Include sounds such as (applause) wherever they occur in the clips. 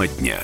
Тема дня.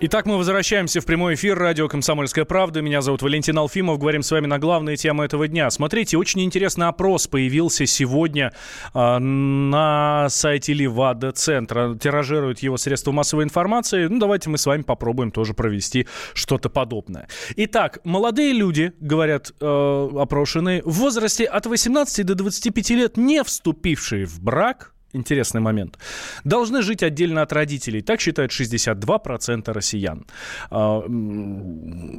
Итак, мы возвращаемся в прямой эфир радио «Комсомольская правда». Меня зовут Валентин Алфимов. Говорим с вами на главные темы этого дня. Смотрите, очень интересный опрос появился сегодня э, на сайте Левада-центра. Тиражируют его средства массовой информации. Ну, давайте мы с вами попробуем тоже провести что-то подобное. Итак, молодые люди, говорят э, опрошенные, в возрасте от 18 до 25 лет, не вступившие в брак, интересный момент. Должны жить отдельно от родителей. Так считают 62% россиян. А,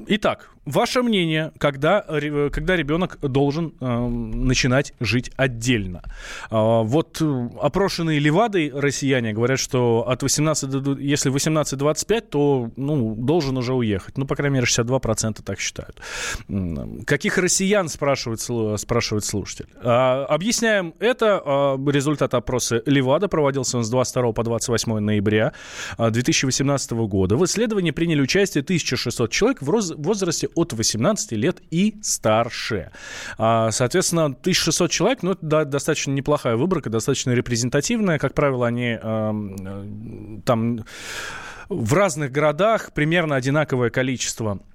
итак, ваше мнение, когда, когда ребенок должен а, начинать жить отдельно? А, вот опрошенные Левадой россияне говорят, что от 18 до, если 18-25, то ну, должен уже уехать. Ну, по крайней мере, 62% так считают. Каких россиян, спрашивает, спрашивает слушатель. Объясняем это. Результат опроса Левада проводился он с 22 по 28 ноября 2018 а, года. В исследовании приняли участие 1600 человек в возрасте от 18 лет и старше. А, соответственно, 1600 человек, ну, это достаточно неплохая выборка, достаточно репрезентативная. Как правило, они там в разных городах примерно одинаковое количество Э,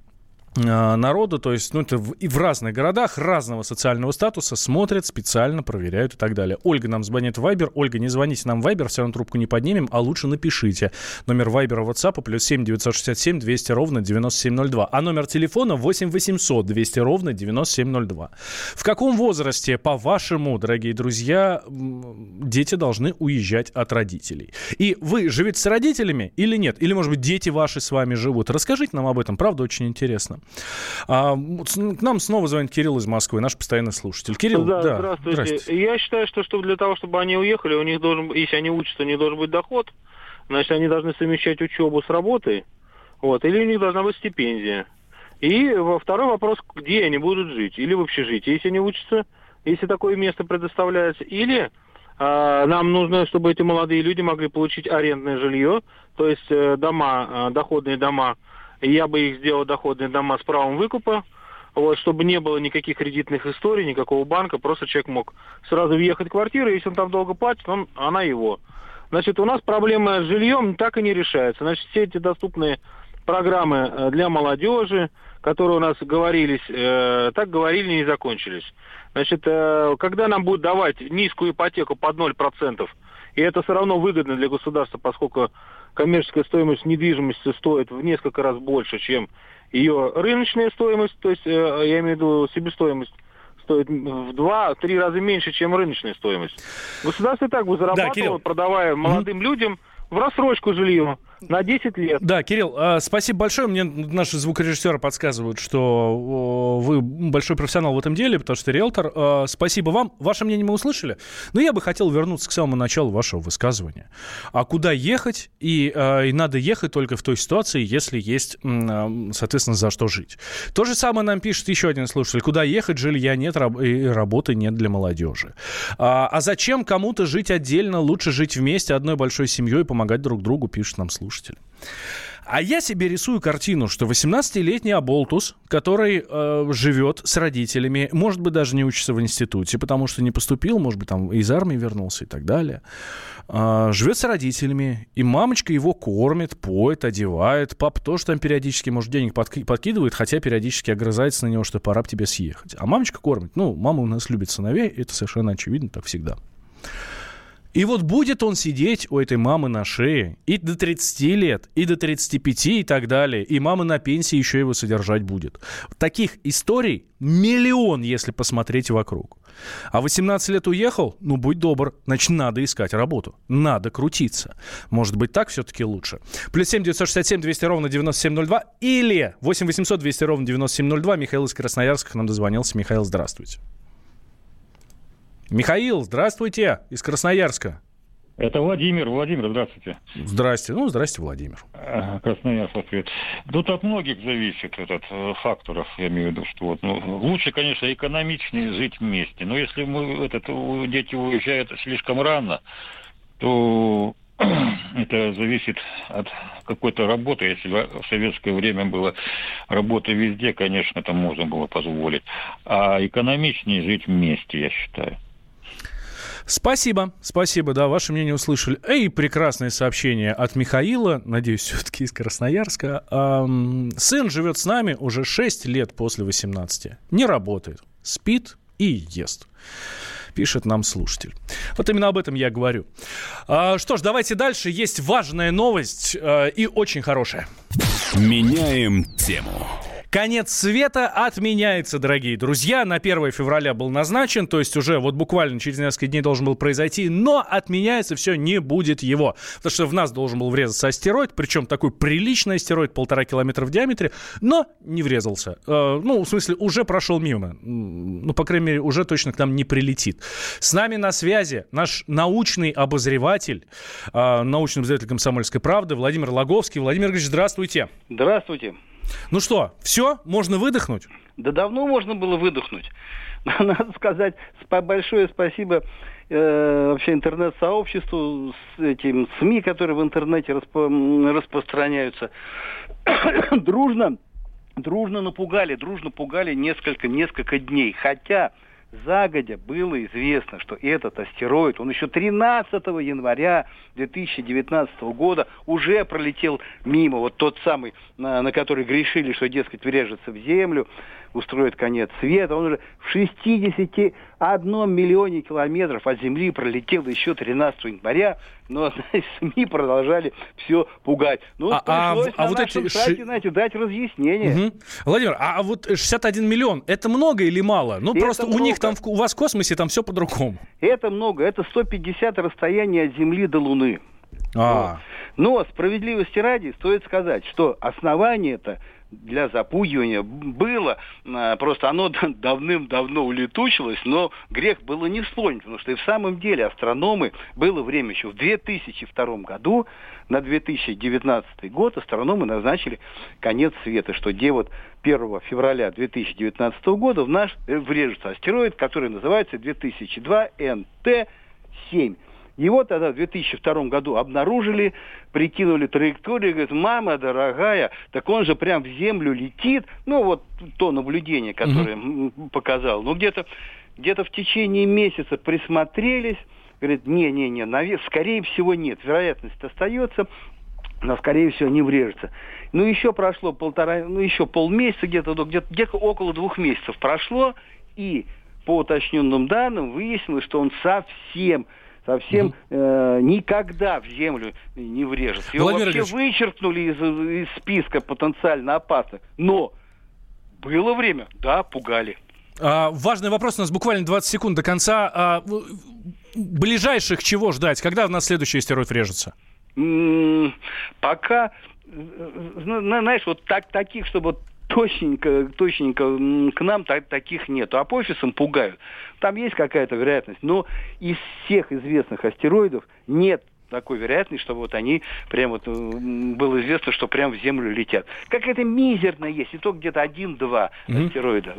народу, то есть, ну, это в, и в разных городах разного социального статуса смотрят, специально проверяют и так далее. Ольга нам звонит в Вайбер. Ольга, не звоните нам в Вайбер, все равно трубку не поднимем, а лучше напишите. Номер Вайбера WhatsApp плюс 7 967 200 ровно 9702. А номер телефона 8 800 200 ровно 9702. В каком возрасте, по-вашему, дорогие друзья, дети должны уезжать от родителей? И вы живете с родителями или нет? Или, может быть, дети ваши с вами живут? Расскажите нам об этом, правда, очень интересно. А, к нам снова звонит Кирилл из Москвы, наш постоянный слушатель. Кирилл, да, да здравствуйте. здравствуйте. Я считаю, что, что для того, чтобы они уехали, у них должен, если они учатся, у них должен быть доход, значит, они должны совмещать учебу с работой, вот, или у них должна быть стипендия. И второй вопрос, где они будут жить, или в общежитии, если они учатся, если такое место предоставляется, или э, нам нужно, чтобы эти молодые люди могли получить арендное жилье, то есть э, дома, э, доходные дома я бы их сделал доходные дома с правом выкупа, вот, чтобы не было никаких кредитных историй, никакого банка, просто человек мог сразу въехать в квартиру, если он там долго платит, он, она его. Значит, у нас проблема с жильем так и не решается. Значит, все эти доступные программы э, для молодежи, которые у нас говорились, э, так говорили, не закончились. Значит, э, когда нам будут давать низкую ипотеку под 0%, и это все равно выгодно для государства, поскольку коммерческая стоимость недвижимости стоит в несколько раз больше, чем ее рыночная стоимость, то есть э, я имею в виду себестоимость стоит в два-три раза меньше, чем рыночная стоимость. Государство и так бы зарабатывало, да, продавая молодым mm-hmm. людям в рассрочку жилье на 10 лет. Да, Кирилл, а, спасибо большое. Мне наши звукорежиссеры подсказывают, что вы большой профессионал в этом деле, потому что риэлтор. А, спасибо вам. Ваше мнение мы услышали. Но я бы хотел вернуться к самому началу вашего высказывания. А куда ехать? И, а, и надо ехать только в той ситуации, если есть, соответственно, за что жить. То же самое нам пишет еще один слушатель. Куда ехать? Жилья нет, и работы нет для молодежи. А зачем кому-то жить отдельно? Лучше жить вместе, одной большой семьей, помогать друг другу, пишет нам слушатель слушатель. А я себе рисую картину, что 18-летний Аболтус, который э, живет с родителями, может быть, даже не учится в институте, потому что не поступил, может быть, там из армии вернулся и так далее, э, живет с родителями, и мамочка его кормит, поет, одевает, пап тоже там периодически, может, денег подки- подкидывает, хотя периодически огрызается на него, что пора бы тебе съехать. А мамочка кормит. Ну, мама у нас любит сыновей, это совершенно очевидно, так всегда. И вот будет он сидеть у этой мамы на шее и до 30 лет, и до 35 и так далее. И мама на пенсии еще его содержать будет. Таких историй миллион, если посмотреть вокруг. А 18 лет уехал? Ну, будь добр, значит, надо искать работу. Надо крутиться. Может быть, так все-таки лучше. Плюс 7 967 200 ровно 9702 или 8 800 200 ровно 9702. Михаил из Красноярска нам дозвонился. Михаил, здравствуйте. Михаил, здравствуйте, из Красноярска. Это Владимир. Владимир, здравствуйте. Здрасте. Ну, здрасте, Владимир. Красноярск ответ. Тут от многих зависит этот э, факторов, я имею в виду, что вот, ну, лучше, конечно, экономичнее жить вместе. Но если мы, этот, дети уезжают слишком рано, то (clears throat) это зависит от какой-то работы. Если в советское время было работа везде, конечно, это можно было позволить. А экономичнее жить вместе, я считаю. Спасибо, спасибо, да, ваше мнение услышали. Эй, прекрасное сообщение от Михаила, надеюсь, (laughs) все-таки из Красноярска. Эм, сын живет с нами уже 6 лет после 18. Не работает, спит и ест пишет нам слушатель. Вот именно об этом я говорю. А, что ж, давайте дальше. Есть важная новость а, и очень хорошая. Меняем тему. Конец света отменяется, дорогие друзья. На 1 февраля был назначен, то есть уже вот буквально через несколько дней должен был произойти, но отменяется все, не будет его. Потому что в нас должен был врезаться астероид, причем такой приличный астероид, полтора километра в диаметре, но не врезался. Э, ну, в смысле, уже прошел мимо. Ну, по крайней мере, уже точно к нам не прилетит. С нами на связи наш научный обозреватель, э, научный обозреватель «Комсомольской правды» Владимир Логовский. Владимир Ильич, здравствуйте. Здравствуйте. Ну что, все? Можно выдохнуть? Да давно можно было выдохнуть. (laughs) Надо сказать большое спасибо э, вообще интернет-сообществу, с этим СМИ, которые в интернете распо- распространяются. (coughs) дружно, дружно напугали, дружно пугали несколько, несколько дней. Хотя загодя было известно, что этот астероид, он еще 13 января 2019 года уже пролетел мимо, вот тот самый, на, на который грешили, что, дескать, врежется в Землю, устроит конец света. Он уже в 61 миллионе километров от Земли пролетел еще 13 января, но (laughs) СМИ продолжали все пугать. Ну, а, а пришлось а, на а вот эти сайте, знаете, дать разъяснение. Угу. Владимир, а вот 61 миллион, это много или мало? Ну, это просто много. у них там, у вас в космосе там все по-другому. Это много, это 150 расстояния от Земли до Луны. А. Но справедливости ради стоит сказать, что основание это для запугивания было, а, просто оно (laughs) давным-давно улетучилось, но грех было не вспомнить, потому что и в самом деле астрономы, было время еще в 2002 году, на 2019 год астрономы назначили конец света, что где вот 1 февраля 2019 года в наш врежется астероид, который называется 2002 НТ-7. Его тогда в 2002 году обнаружили, прикинули траекторию, говорят, мама дорогая, так он же прям в землю летит. Ну, вот то наблюдение, которое mm-hmm. показал. Ну, где-то где в течение месяца присмотрелись, говорит, не-не-не, скорее всего нет, вероятность остается, но, скорее всего, не врежется. Ну, еще прошло полтора, ну, еще полмесяца, где-то где-то, где-то около двух месяцев прошло, и по уточненным данным выяснилось, что он совсем совсем э, никогда в землю не врежется. Его Владимир вообще Ильич... вычеркнули из, из списка потенциально опасных. Но было время, да, пугали. А, важный вопрос, у нас буквально 20 секунд до конца. А, ближайших чего ждать? Когда у нас следующий астероид врежется? М-м, пока, знаешь, вот так, таких, чтобы точненько, точненько к нам так, таких нету. А по офисам пугают. Там есть какая-то вероятность, но из всех известных астероидов нет такой вероятность, чтобы вот они прям вот было известно, что прям в Землю летят. Как это мизерно есть, и то где-то один-два mm-hmm. астероида.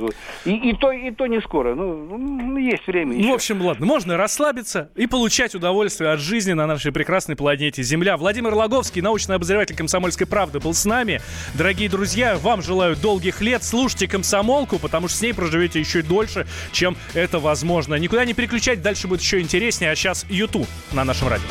И, и, то, и то не скоро. Ну, ну есть время еще. Ну, в общем, ладно, можно расслабиться и получать удовольствие от жизни на нашей прекрасной планете Земля. Владимир Логовский, научный обозреватель «Комсомольской правды», был с нами. Дорогие друзья, вам желаю долгих лет. Слушайте «Комсомолку», потому что с ней проживете еще дольше, чем это возможно. Никуда не переключать, дальше будет еще интереснее. А сейчас YouTube на нашем радио.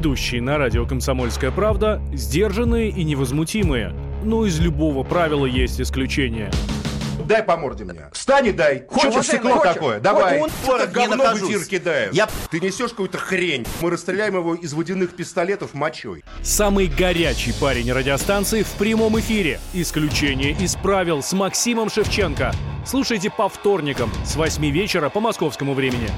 Ведущие на радио «Комсомольская правда» сдержанные и невозмутимые. Но из любого правила есть исключение. Дай по морде мне. Встань и дай. Хочешь стекло такое? Давай. Хочешь, Что ты говно в эфир кидаешь? Я- Ты несешь какую-то хрень. Мы расстреляем его из водяных пистолетов мочой. Самый горячий парень радиостанции в прямом эфире. Исключение из правил с Максимом Шевченко. Слушайте по вторникам с 8 вечера по московскому времени.